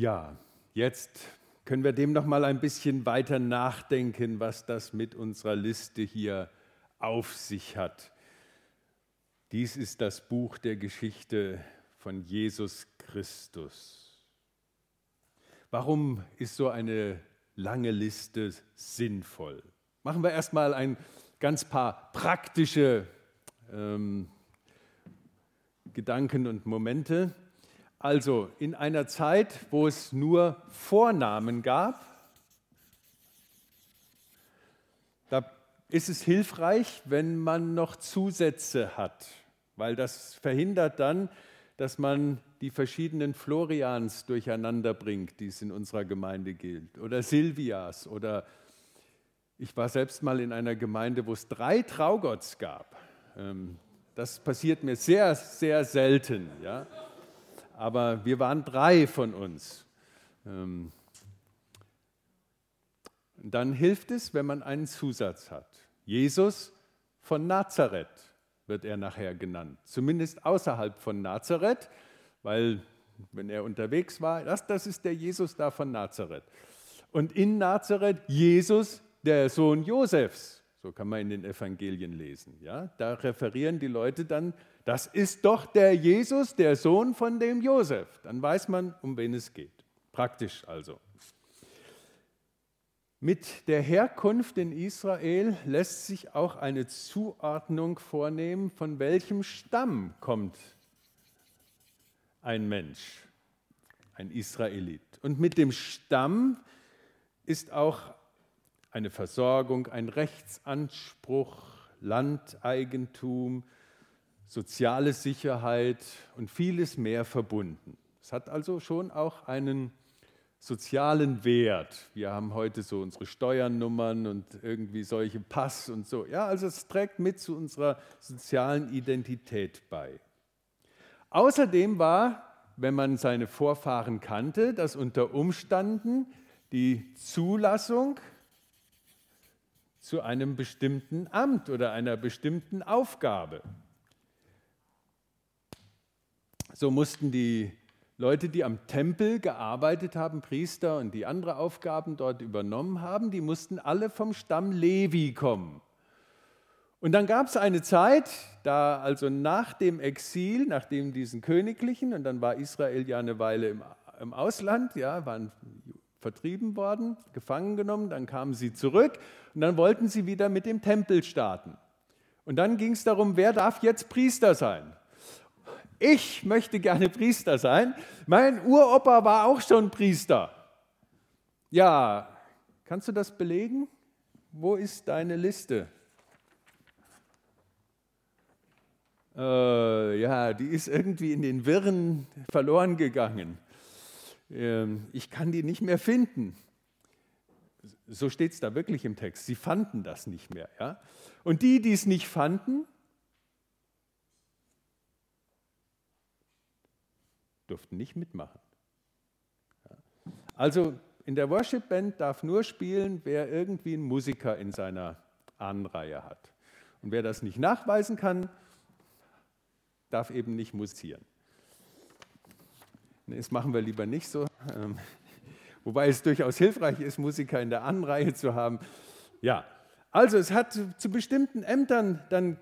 Ja, jetzt können wir dem noch mal ein bisschen weiter nachdenken, was das mit unserer Liste hier auf sich hat. Dies ist das Buch der Geschichte von Jesus Christus. Warum ist so eine lange Liste sinnvoll? Machen wir erstmal ein ganz paar praktische ähm, Gedanken und Momente. Also in einer Zeit, wo es nur Vornamen gab, da ist es hilfreich, wenn man noch Zusätze hat, weil das verhindert dann, dass man die verschiedenen Florians durcheinander bringt, die es in unserer Gemeinde gilt, oder Silvias oder ich war selbst mal in einer Gemeinde, wo es drei Traugotts gab. Ähm, das passiert mir sehr, sehr selten. Ja? Aber wir waren drei von uns. Ähm, dann hilft es, wenn man einen Zusatz hat. Jesus von Nazareth wird er nachher genannt, zumindest außerhalb von Nazareth, weil wenn er unterwegs war, das, das ist der Jesus da von Nazareth. Und in Nazareth Jesus, der Sohn Josefs. So kann man in den Evangelien lesen. Ja? Da referieren die Leute dann das ist doch der Jesus, der Sohn von dem Josef. Dann weiß man, um wen es geht. Praktisch also. Mit der Herkunft in Israel lässt sich auch eine Zuordnung vornehmen, von welchem Stamm kommt ein Mensch, ein Israelit. Und mit dem Stamm ist auch eine Versorgung, ein Rechtsanspruch, Landeigentum, soziale Sicherheit und vieles mehr verbunden. Es hat also schon auch einen sozialen Wert. Wir haben heute so unsere Steuernummern und irgendwie solche Pass und so. Ja, also es trägt mit zu unserer sozialen Identität bei. Außerdem war, wenn man seine Vorfahren kannte, dass unter Umständen die Zulassung zu einem bestimmten Amt oder einer bestimmten Aufgabe. So mussten die Leute, die am Tempel gearbeitet haben, Priester und die andere Aufgaben dort übernommen haben, die mussten alle vom Stamm Levi kommen. Und dann gab es eine Zeit, da also nach dem Exil, nach dem diesen königlichen, und dann war Israel ja eine Weile im, im Ausland, ja, waren vertrieben worden, gefangen genommen, dann kamen sie zurück und dann wollten sie wieder mit dem Tempel starten. Und dann ging es darum, wer darf jetzt Priester sein? Ich möchte gerne Priester sein. Mein Uropa war auch schon Priester. Ja, kannst du das belegen? Wo ist deine Liste? Äh, ja, die ist irgendwie in den Wirren verloren gegangen. Ähm, ich kann die nicht mehr finden. So steht es da wirklich im Text. Sie fanden das nicht mehr. Ja? Und die, die es nicht fanden, durften nicht mitmachen. Also in der Worship Band darf nur spielen, wer irgendwie einen Musiker in seiner Ahnenreihe hat. Und wer das nicht nachweisen kann, darf eben nicht musizieren. Das machen wir lieber nicht so. Ähm, wobei es durchaus hilfreich ist, Musiker in der Ahnenreihe zu haben. Ja, also es hat zu bestimmten Ämtern dann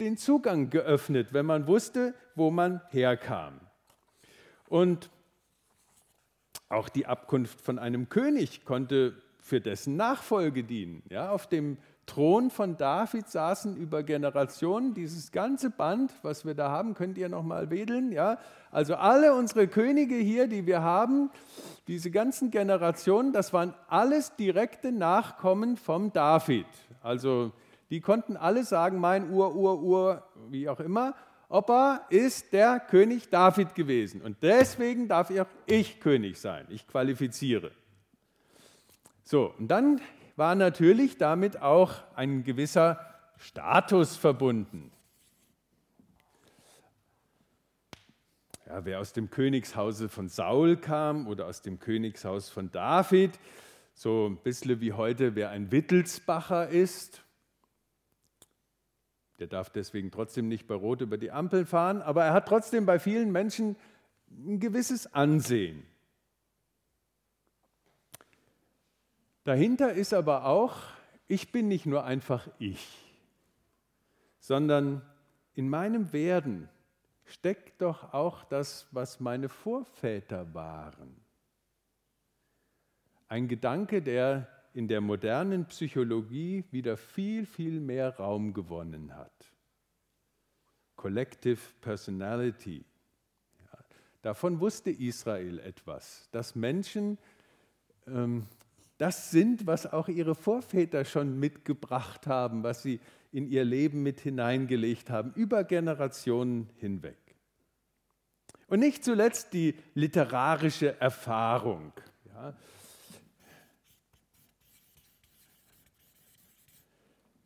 den Zugang geöffnet, wenn man wusste, wo man herkam. Und auch die Abkunft von einem König konnte für dessen Nachfolge dienen. Ja, auf dem Thron von David saßen über Generationen dieses ganze Band, was wir da haben, könnt ihr noch mal wedeln. Ja? Also alle unsere Könige hier, die wir haben, diese ganzen Generationen, das waren alles direkte Nachkommen vom David. Also die konnten alle sagen, mein Ur, Ur, Ur, wie auch immer, Opa ist der König David gewesen und deswegen darf auch ich König sein. Ich qualifiziere. So, und dann war natürlich damit auch ein gewisser Status verbunden. Ja, wer aus dem Königshause von Saul kam oder aus dem Königshaus von David, so ein bisschen wie heute, wer ein Wittelsbacher ist, der darf deswegen trotzdem nicht bei Rot über die Ampel fahren, aber er hat trotzdem bei vielen Menschen ein gewisses Ansehen. Dahinter ist aber auch, ich bin nicht nur einfach ich, sondern in meinem Werden steckt doch auch das, was meine Vorväter waren. Ein Gedanke, der in der modernen Psychologie wieder viel, viel mehr Raum gewonnen hat. Collective Personality. Ja, davon wusste Israel etwas, dass Menschen ähm, das sind, was auch ihre Vorväter schon mitgebracht haben, was sie in ihr Leben mit hineingelegt haben, über Generationen hinweg. Und nicht zuletzt die literarische Erfahrung. Ja.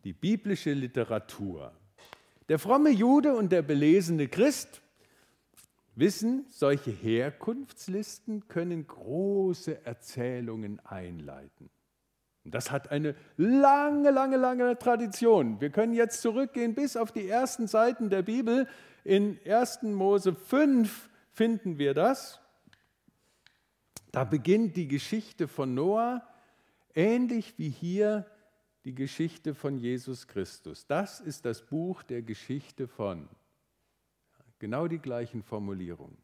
Die biblische Literatur. Der fromme Jude und der belesene Christ wissen, solche Herkunftslisten können große Erzählungen einleiten. Das hat eine lange, lange, lange Tradition. Wir können jetzt zurückgehen bis auf die ersten Seiten der Bibel. In 1. Mose 5 finden wir das. Da beginnt die Geschichte von Noah, ähnlich wie hier die Geschichte von Jesus Christus. Das ist das Buch der Geschichte von. Genau die gleichen Formulierungen.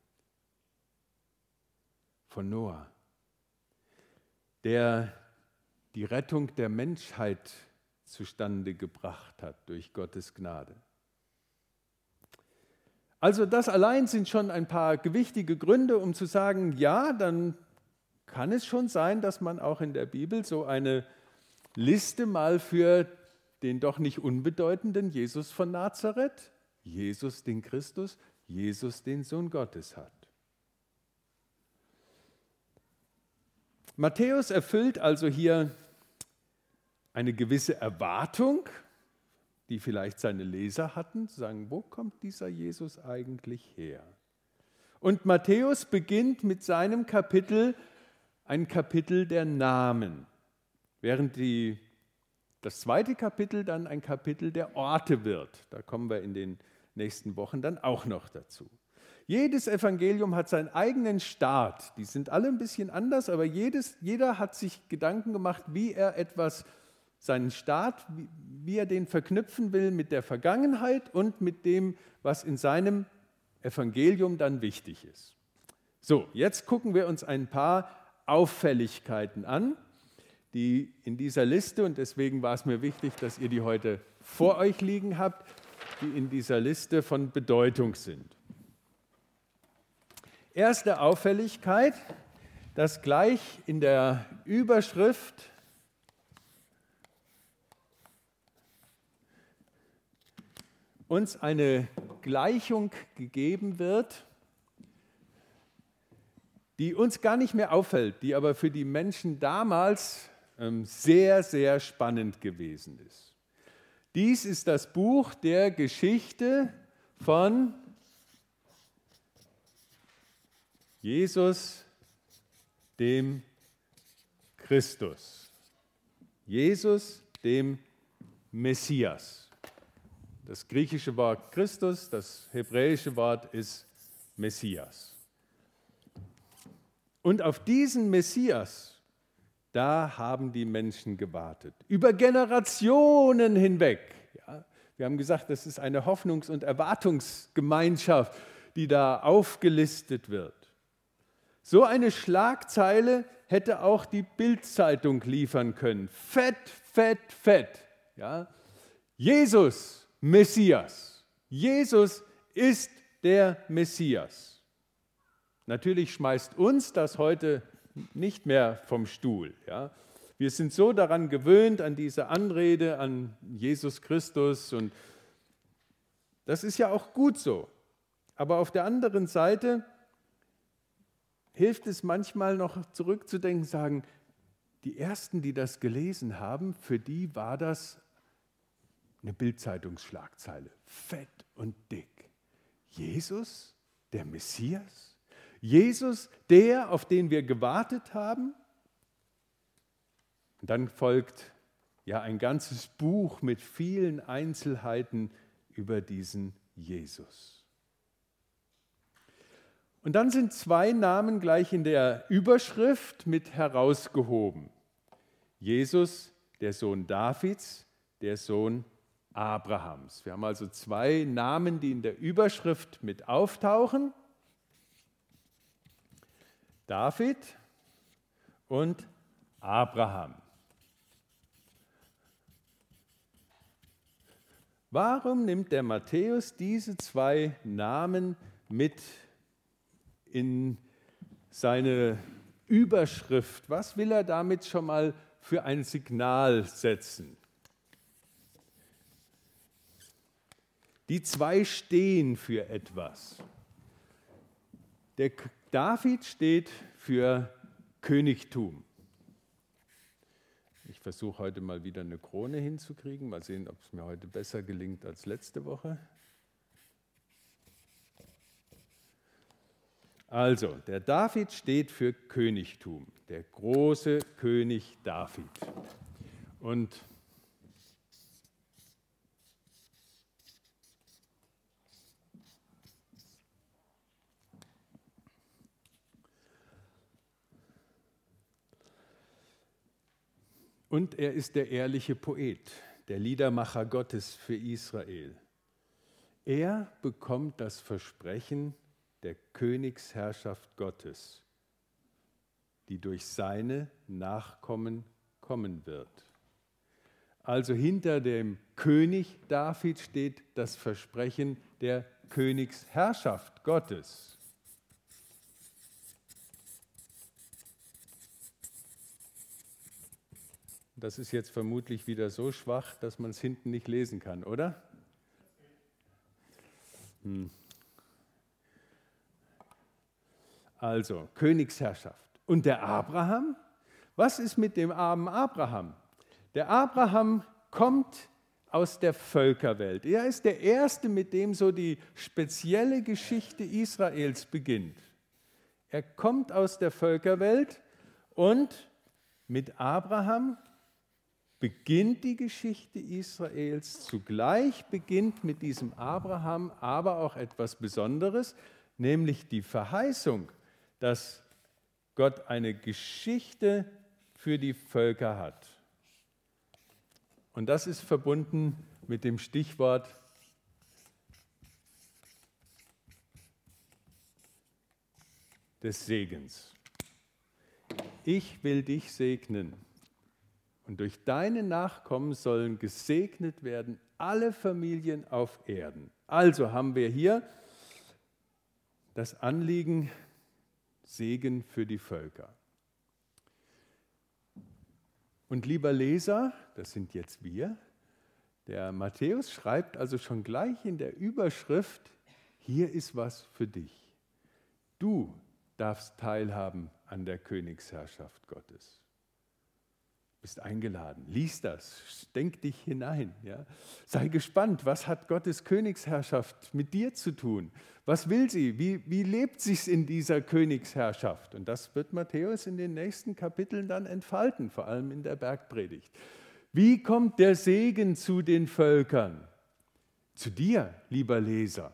Von Noah, der die Rettung der Menschheit zustande gebracht hat durch Gottes Gnade. Also das allein sind schon ein paar gewichtige Gründe, um zu sagen, ja, dann kann es schon sein, dass man auch in der Bibel so eine Liste mal für den doch nicht unbedeutenden Jesus von Nazareth, Jesus den Christus, Jesus den Sohn Gottes hat. Matthäus erfüllt also hier eine gewisse Erwartung, die vielleicht seine Leser hatten, zu sagen, wo kommt dieser Jesus eigentlich her? Und Matthäus beginnt mit seinem Kapitel ein Kapitel der Namen, während die, das zweite Kapitel dann ein Kapitel der Orte wird. Da kommen wir in den nächsten Wochen dann auch noch dazu. Jedes Evangelium hat seinen eigenen Start. Die sind alle ein bisschen anders, aber jedes, jeder hat sich Gedanken gemacht, wie er etwas seinen Staat, wie er den verknüpfen will mit der Vergangenheit und mit dem, was in seinem Evangelium dann wichtig ist. So, jetzt gucken wir uns ein paar Auffälligkeiten an, die in dieser Liste, und deswegen war es mir wichtig, dass ihr die heute vor euch liegen habt, die in dieser Liste von Bedeutung sind. Erste Auffälligkeit, dass gleich in der Überschrift uns eine Gleichung gegeben wird, die uns gar nicht mehr auffällt, die aber für die Menschen damals sehr, sehr spannend gewesen ist. Dies ist das Buch der Geschichte von Jesus, dem Christus. Jesus, dem Messias. Das griechische Wort Christus, das hebräische Wort ist Messias. Und auf diesen Messias, da haben die Menschen gewartet. Über Generationen hinweg. Ja, wir haben gesagt, das ist eine Hoffnungs- und Erwartungsgemeinschaft, die da aufgelistet wird. So eine Schlagzeile hätte auch die Bildzeitung liefern können. Fett, fett, fett. Ja? Jesus Messias. Jesus ist der Messias. Natürlich schmeißt uns das heute nicht mehr vom Stuhl. Ja? Wir sind so daran gewöhnt, an diese Anrede an Jesus Christus und das ist ja auch gut so. Aber auf der anderen Seite hilft es manchmal noch zurückzudenken, sagen, die Ersten, die das gelesen haben, für die war das eine Bildzeitungsschlagzeile, fett und dick. Jesus, der Messias? Jesus, der, auf den wir gewartet haben? Und dann folgt ja ein ganzes Buch mit vielen Einzelheiten über diesen Jesus. Und dann sind zwei Namen gleich in der Überschrift mit herausgehoben. Jesus, der Sohn Davids, der Sohn Abrahams. Wir haben also zwei Namen, die in der Überschrift mit auftauchen. David und Abraham. Warum nimmt der Matthäus diese zwei Namen mit in seine Überschrift? Was will er damit schon mal für ein Signal setzen? Die zwei stehen für etwas. Der David steht für Königtum. Ich versuche heute mal wieder eine Krone hinzukriegen. Mal sehen, ob es mir heute besser gelingt als letzte Woche. Also, der David steht für Königtum, der große König David. Und Und er ist der ehrliche Poet, der Liedermacher Gottes für Israel. Er bekommt das Versprechen der Königsherrschaft Gottes, die durch seine Nachkommen kommen wird. Also hinter dem König David steht das Versprechen der Königsherrschaft Gottes. Das ist jetzt vermutlich wieder so schwach, dass man es hinten nicht lesen kann, oder? Hm. Also, Königsherrschaft. Und der Abraham? Was ist mit dem armen Abraham? Der Abraham kommt aus der Völkerwelt. Er ist der Erste, mit dem so die spezielle Geschichte Israels beginnt. Er kommt aus der Völkerwelt und mit Abraham beginnt die Geschichte Israels. Zugleich beginnt mit diesem Abraham aber auch etwas Besonderes, nämlich die Verheißung, dass Gott eine Geschichte für die Völker hat. Und das ist verbunden mit dem Stichwort des Segens. Ich will dich segnen und durch deine Nachkommen sollen gesegnet werden alle Familien auf Erden. Also haben wir hier das Anliegen Segen für die Völker. Und lieber Leser, das sind jetzt wir, der Matthäus schreibt also schon gleich in der Überschrift, hier ist was für dich. Du darfst teilhaben an der Königsherrschaft Gottes bist eingeladen. Lies das, denk dich hinein. Ja? Sei gespannt, was hat Gottes Königsherrschaft mit dir zu tun? Was will sie? Wie, wie lebt sich in dieser Königsherrschaft? Und das wird Matthäus in den nächsten Kapiteln dann entfalten, vor allem in der Bergpredigt. Wie kommt der Segen zu den Völkern? Zu dir, lieber Leser.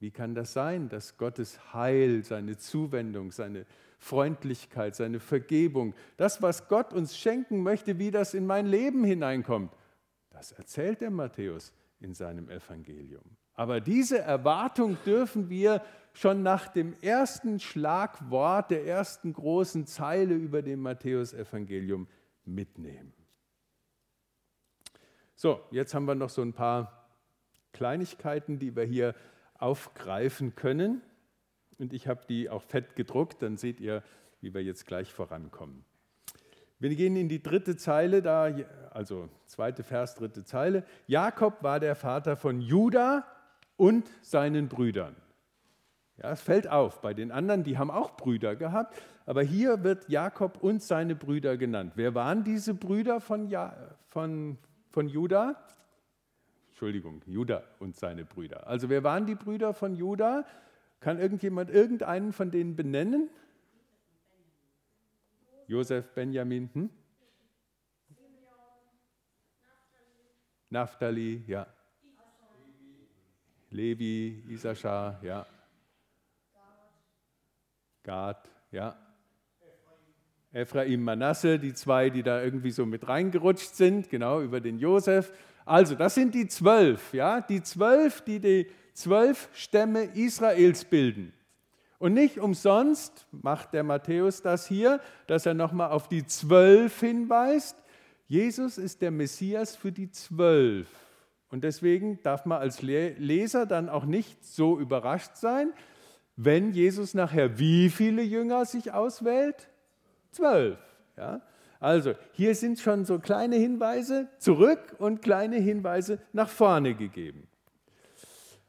Wie kann das sein, dass Gottes Heil, seine Zuwendung, seine Freundlichkeit, seine Vergebung, das, was Gott uns schenken möchte, wie das in mein Leben hineinkommt, das erzählt der Matthäus in seinem Evangelium. Aber diese Erwartung dürfen wir schon nach dem ersten Schlagwort der ersten großen Zeile über dem Matthäus-Evangelium mitnehmen. So, jetzt haben wir noch so ein paar Kleinigkeiten, die wir hier aufgreifen können. Und ich habe die auch fett gedruckt, dann seht ihr, wie wir jetzt gleich vorankommen. Wir gehen in die dritte Zeile, da, also zweite Vers, dritte Zeile. Jakob war der Vater von Juda und seinen Brüdern. Ja, es fällt auf, bei den anderen, die haben auch Brüder gehabt, aber hier wird Jakob und seine Brüder genannt. Wer waren diese Brüder von, ja, von, von Juda? Entschuldigung, Juda und seine Brüder. Also wer waren die Brüder von Juda? Kann irgendjemand irgendeinen von denen benennen? Josef, Benjamin, hm? Naphtali, ja. Levi, Isaschar, ja. Gad, ja. Ephraim, Manasse, die zwei, die da irgendwie so mit reingerutscht sind, genau über den Josef. Also, das sind die zwölf, ja, die zwölf, die die zwölf Stämme Israels bilden. Und nicht umsonst macht der Matthäus das hier, dass er nochmal auf die zwölf hinweist. Jesus ist der Messias für die zwölf. Und deswegen darf man als Leser dann auch nicht so überrascht sein, wenn Jesus nachher wie viele Jünger sich auswählt? Zwölf. Ja? Also hier sind schon so kleine Hinweise zurück und kleine Hinweise nach vorne gegeben.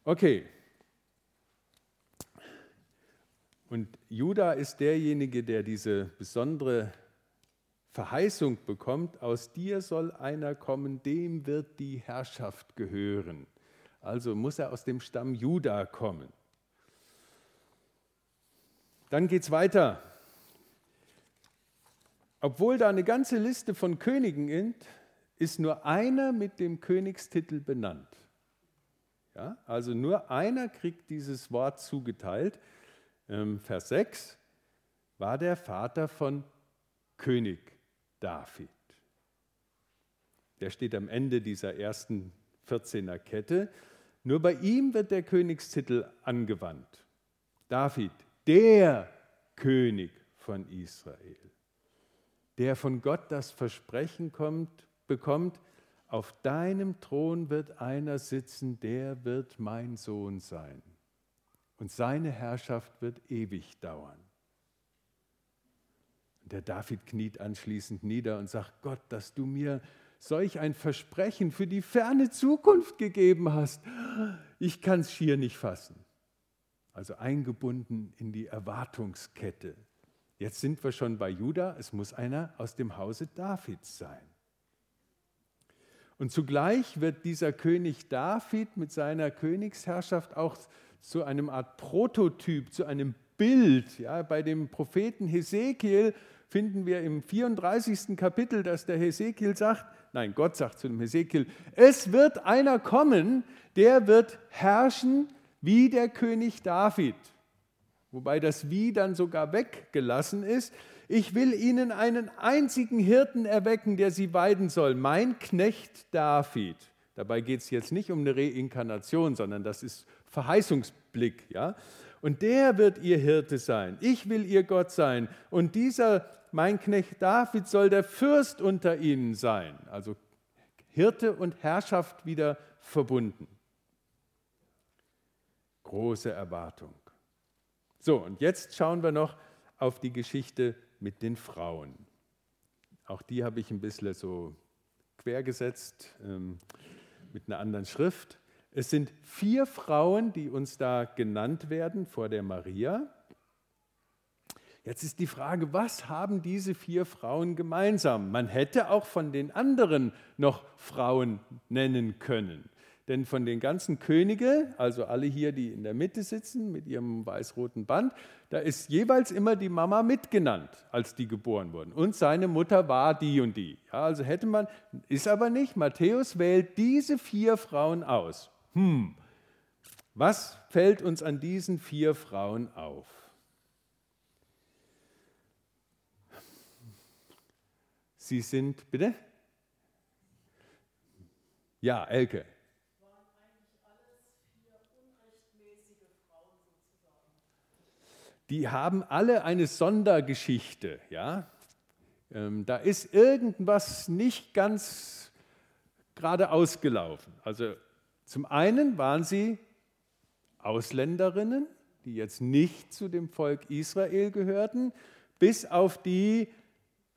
Okay. Und Judah ist derjenige, der diese besondere Verheißung bekommt, aus dir soll einer kommen, dem wird die Herrschaft gehören. Also muss er aus dem Stamm Judah kommen. Dann geht es weiter. Obwohl da eine ganze Liste von Königen ist, ist nur einer mit dem Königstitel benannt. Ja, also nur einer kriegt dieses Wort zugeteilt. Ähm, Vers 6 war der Vater von König David. Der steht am Ende dieser ersten 14er Kette. Nur bei ihm wird der Königstitel angewandt. David, der König von Israel, der von Gott das Versprechen kommt, bekommt, auf deinem Thron wird einer sitzen, der wird mein Sohn sein. Und seine Herrschaft wird ewig dauern. Und der David kniet anschließend nieder und sagt, Gott, dass du mir solch ein Versprechen für die ferne Zukunft gegeben hast. Ich kann es schier nicht fassen also eingebunden in die Erwartungskette. Jetzt sind wir schon bei Juda, es muss einer aus dem Hause Davids sein. Und zugleich wird dieser König David mit seiner Königsherrschaft auch zu einem Art Prototyp, zu einem Bild. Ja, bei dem Propheten Hesekiel finden wir im 34. Kapitel, dass der Hesekiel sagt, nein, Gott sagt zu dem Hesekiel, es wird einer kommen, der wird herrschen wie der König David. Wobei das Wie dann sogar weggelassen ist. Ich will ihnen einen einzigen Hirten erwecken, der sie weiden soll, mein Knecht David. Dabei geht es jetzt nicht um eine Reinkarnation, sondern das ist Verheißungsblick. Ja? Und der wird ihr Hirte sein. Ich will ihr Gott sein. Und dieser, mein Knecht David, soll der Fürst unter ihnen sein. Also Hirte und Herrschaft wieder verbunden große Erwartung. So, und jetzt schauen wir noch auf die Geschichte mit den Frauen. Auch die habe ich ein bisschen so quergesetzt ähm, mit einer anderen Schrift. Es sind vier Frauen, die uns da genannt werden vor der Maria. Jetzt ist die Frage, was haben diese vier Frauen gemeinsam? Man hätte auch von den anderen noch Frauen nennen können. Denn von den ganzen Königen, also alle hier, die in der Mitte sitzen mit ihrem weiß-roten Band, da ist jeweils immer die Mama mitgenannt, als die geboren wurden. Und seine Mutter war die und die. Ja, also hätte man, ist aber nicht. Matthäus wählt diese vier Frauen aus. Hm, was fällt uns an diesen vier Frauen auf? Sie sind, bitte? Ja, Elke. Die haben alle eine Sondergeschichte. Ja? Ähm, da ist irgendwas nicht ganz gerade ausgelaufen. Also zum einen waren sie Ausländerinnen, die jetzt nicht zu dem Volk Israel gehörten, bis auf die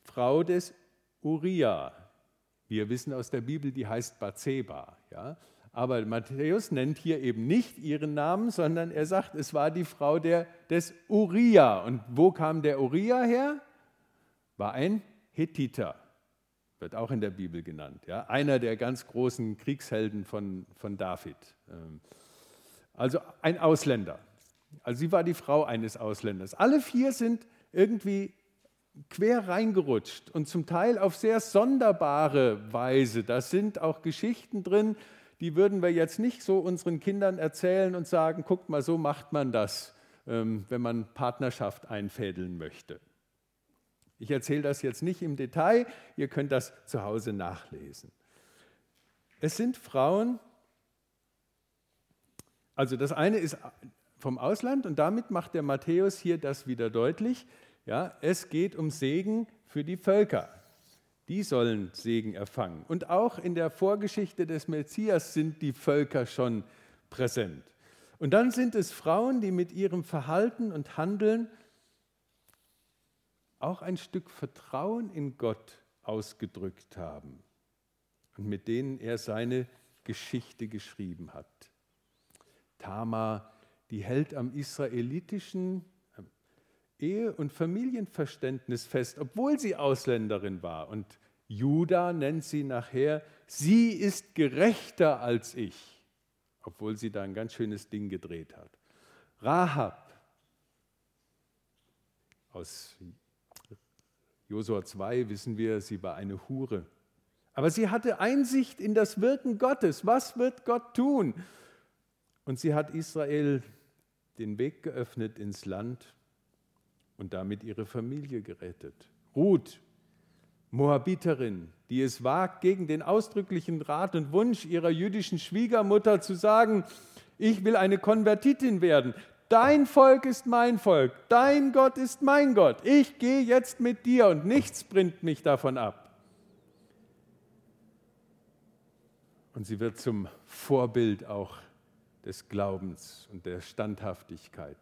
Frau des Uriah. Wir wissen aus der Bibel, die heißt Bathseba. Ja? Aber Matthäus nennt hier eben nicht ihren Namen, sondern er sagt, es war die Frau der, des Uriah. Und wo kam der Uriah her? War ein Hethiter, wird auch in der Bibel genannt. Ja? Einer der ganz großen Kriegshelden von, von David. Ähm, also ein Ausländer. Also sie war die Frau eines Ausländers. Alle vier sind irgendwie quer reingerutscht und zum Teil auf sehr sonderbare Weise. Da sind auch Geschichten drin, die würden wir jetzt nicht so unseren Kindern erzählen und sagen, guckt mal, so macht man das, ähm, wenn man Partnerschaft einfädeln möchte. Ich erzähle das jetzt nicht im Detail, ihr könnt das zu Hause nachlesen. Es sind Frauen, also das eine ist vom Ausland und damit macht der Matthäus hier das wieder deutlich. Ja, es geht um Segen für die Völker. Die sollen Segen erfangen. Und auch in der Vorgeschichte des Messias sind die Völker schon präsent. Und dann sind es Frauen, die mit ihrem Verhalten und Handeln auch ein Stück Vertrauen in Gott ausgedrückt haben und mit denen er seine Geschichte geschrieben hat. Tamar, die hält am israelitischen Ehe- und Familienverständnis fest, obwohl sie Ausländerin war. Und Judah nennt sie nachher, sie ist gerechter als ich, obwohl sie da ein ganz schönes Ding gedreht hat. Rahab aus Josua 2 wissen wir, sie war eine Hure. Aber sie hatte Einsicht in das Wirken Gottes. Was wird Gott tun? Und sie hat Israel den Weg geöffnet ins Land und damit ihre Familie gerettet. Ruth, Moabiterin, die es wagt, gegen den ausdrücklichen Rat und Wunsch ihrer jüdischen Schwiegermutter zu sagen, ich will eine Konvertitin werden, Dein Volk ist mein Volk, dein Gott ist mein Gott. Ich gehe jetzt mit dir und nichts bringt mich davon ab. Und sie wird zum Vorbild auch des Glaubens und der Standhaftigkeit.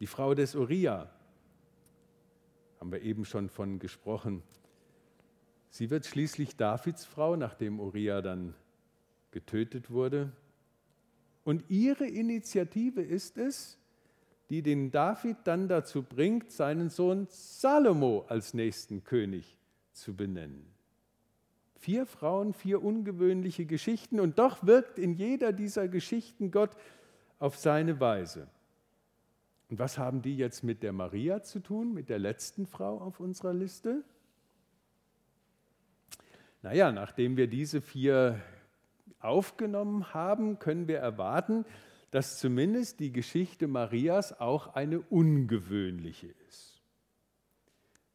Die Frau des Uriah, haben wir eben schon von gesprochen, sie wird schließlich Davids Frau, nachdem Uriah dann getötet wurde. Und ihre Initiative ist es, die den David dann dazu bringt, seinen Sohn Salomo als nächsten König zu benennen. Vier Frauen, vier ungewöhnliche Geschichten und doch wirkt in jeder dieser Geschichten Gott auf seine Weise. Und was haben die jetzt mit der Maria zu tun, mit der letzten Frau auf unserer Liste? Naja, nachdem wir diese vier aufgenommen haben, können wir erwarten, dass zumindest die Geschichte Marias auch eine ungewöhnliche ist.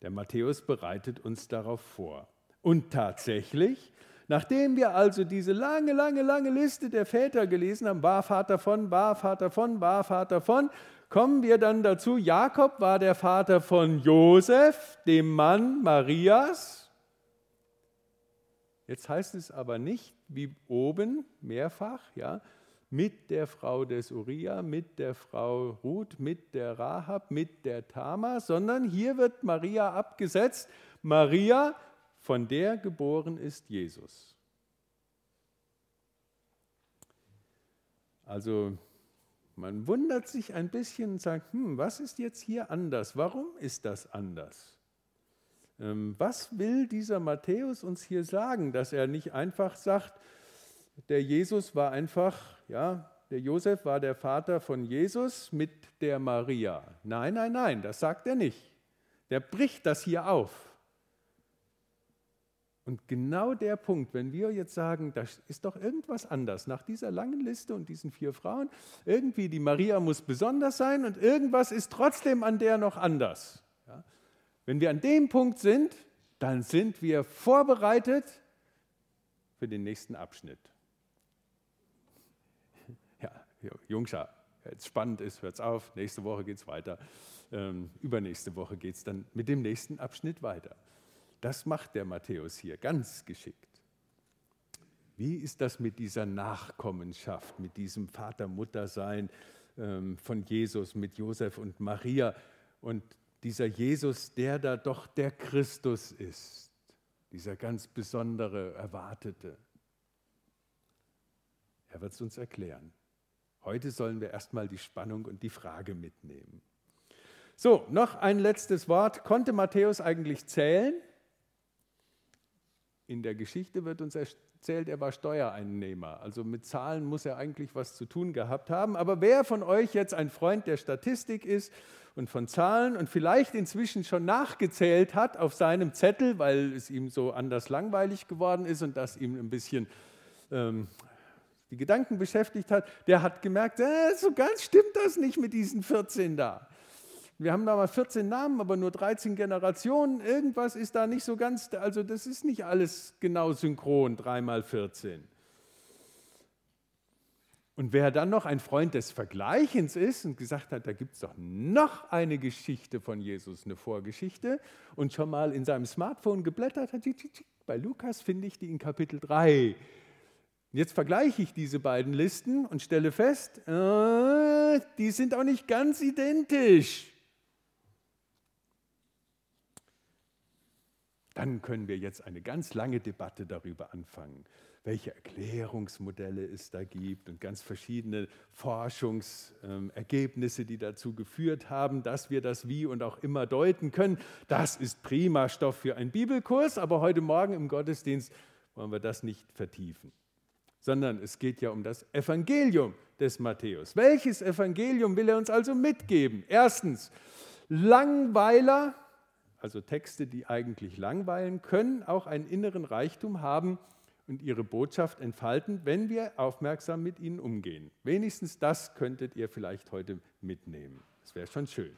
Der Matthäus bereitet uns darauf vor. Und tatsächlich, nachdem wir also diese lange, lange, lange Liste der Väter gelesen haben, war Vater von, war Vater von, war Vater von, kommen wir dann dazu, Jakob war der Vater von Josef, dem Mann Marias. Jetzt heißt es aber nicht, wie oben mehrfach, ja, mit der Frau des Uriah, mit der Frau Ruth, mit der Rahab, mit der Tama, sondern hier wird Maria abgesetzt. Maria, von der geboren ist Jesus. Also man wundert sich ein bisschen und sagt, hm, was ist jetzt hier anders? Warum ist das anders? Ähm, was will dieser Matthäus uns hier sagen, dass er nicht einfach sagt, der Jesus war einfach, ja, der Josef war der Vater von Jesus mit der Maria. Nein, nein, nein, das sagt er nicht. Der bricht das hier auf. Und genau der Punkt, wenn wir jetzt sagen, da ist doch irgendwas anders nach dieser langen Liste und diesen vier Frauen, irgendwie die Maria muss besonders sein und irgendwas ist trotzdem an der noch anders. Ja? Wenn wir an dem Punkt sind, dann sind wir vorbereitet für den nächsten Abschnitt. Jungscha, wenn es spannend ist, hört es auf. Nächste Woche geht es weiter. Ähm, übernächste Woche geht es dann mit dem nächsten Abschnitt weiter. Das macht der Matthäus hier ganz geschickt. Wie ist das mit dieser Nachkommenschaft, mit diesem Vater-Mutter-Sein ähm, von Jesus, mit Josef und Maria und dieser Jesus, der da doch der Christus ist, dieser ganz besondere, erwartete? Er wird es uns erklären. Heute sollen wir erstmal die Spannung und die Frage mitnehmen. So, noch ein letztes Wort. Konnte Matthäus eigentlich zählen? In der Geschichte wird uns erzählt, er war Steuereinnehmer. Also mit Zahlen muss er eigentlich was zu tun gehabt haben. Aber wer von euch jetzt ein Freund der Statistik ist und von Zahlen und vielleicht inzwischen schon nachgezählt hat auf seinem Zettel, weil es ihm so anders langweilig geworden ist und das ihm ein bisschen ähm, die Gedanken beschäftigt hat, der hat gemerkt, äh, so ganz stimmt das nicht mit diesen 14 da. Wir haben da mal 14 Namen, aber nur 13 Generationen. Irgendwas ist da nicht so ganz, also das ist nicht alles genau synchron, 3 mal 14. Und wer dann noch ein Freund des Vergleichens ist und gesagt hat, da gibt es doch noch eine Geschichte von Jesus, eine Vorgeschichte, und schon mal in seinem Smartphone geblättert hat, bei Lukas finde ich die in Kapitel 3. Jetzt vergleiche ich diese beiden Listen und stelle fest, äh, die sind auch nicht ganz identisch. Dann können wir jetzt eine ganz lange Debatte darüber anfangen, welche Erklärungsmodelle es da gibt und ganz verschiedene Forschungsergebnisse, die dazu geführt haben, dass wir das wie und auch immer deuten können. Das ist prima Stoff für einen Bibelkurs, aber heute Morgen im Gottesdienst wollen wir das nicht vertiefen, sondern es geht ja um das Evangelium des Matthäus. Welches Evangelium will er uns also mitgeben? Erstens, Langweiler also Texte, die eigentlich langweilen, können auch einen inneren Reichtum haben und ihre Botschaft entfalten, wenn wir aufmerksam mit ihnen umgehen. Wenigstens das könntet ihr vielleicht heute mitnehmen. Das wäre schon schön.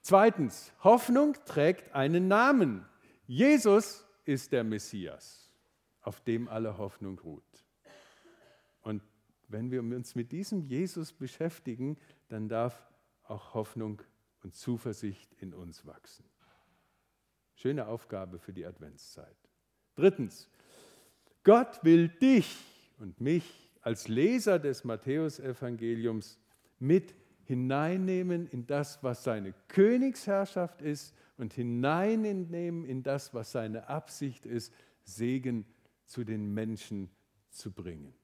Zweitens, Hoffnung trägt einen Namen. Jesus ist der Messias, auf dem alle Hoffnung ruht. Und wenn wir uns mit diesem Jesus beschäftigen, dann darf auch Hoffnung und Zuversicht in uns wachsen. Schöne Aufgabe für die Adventszeit. Drittens, Gott will dich und mich als Leser des Matthäusevangeliums mit hineinnehmen in das, was seine Königsherrschaft ist und hineinnehmen in das, was seine Absicht ist, Segen zu den Menschen zu bringen.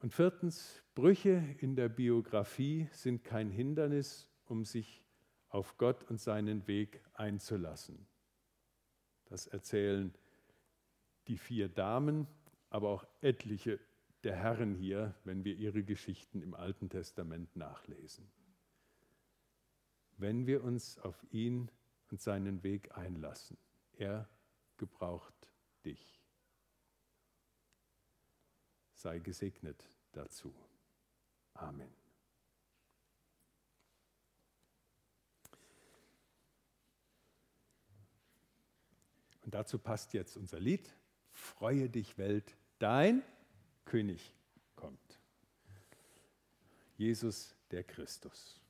Und viertens, Brüche in der Biografie sind kein Hindernis, um sich auf Gott und seinen Weg einzulassen. Das erzählen die vier Damen, aber auch etliche der Herren hier, wenn wir ihre Geschichten im Alten Testament nachlesen. Wenn wir uns auf ihn und seinen Weg einlassen, er gebraucht dich. Sei gesegnet dazu. Amen. Und dazu passt jetzt unser Lied, Freue dich Welt, dein König kommt. Jesus der Christus.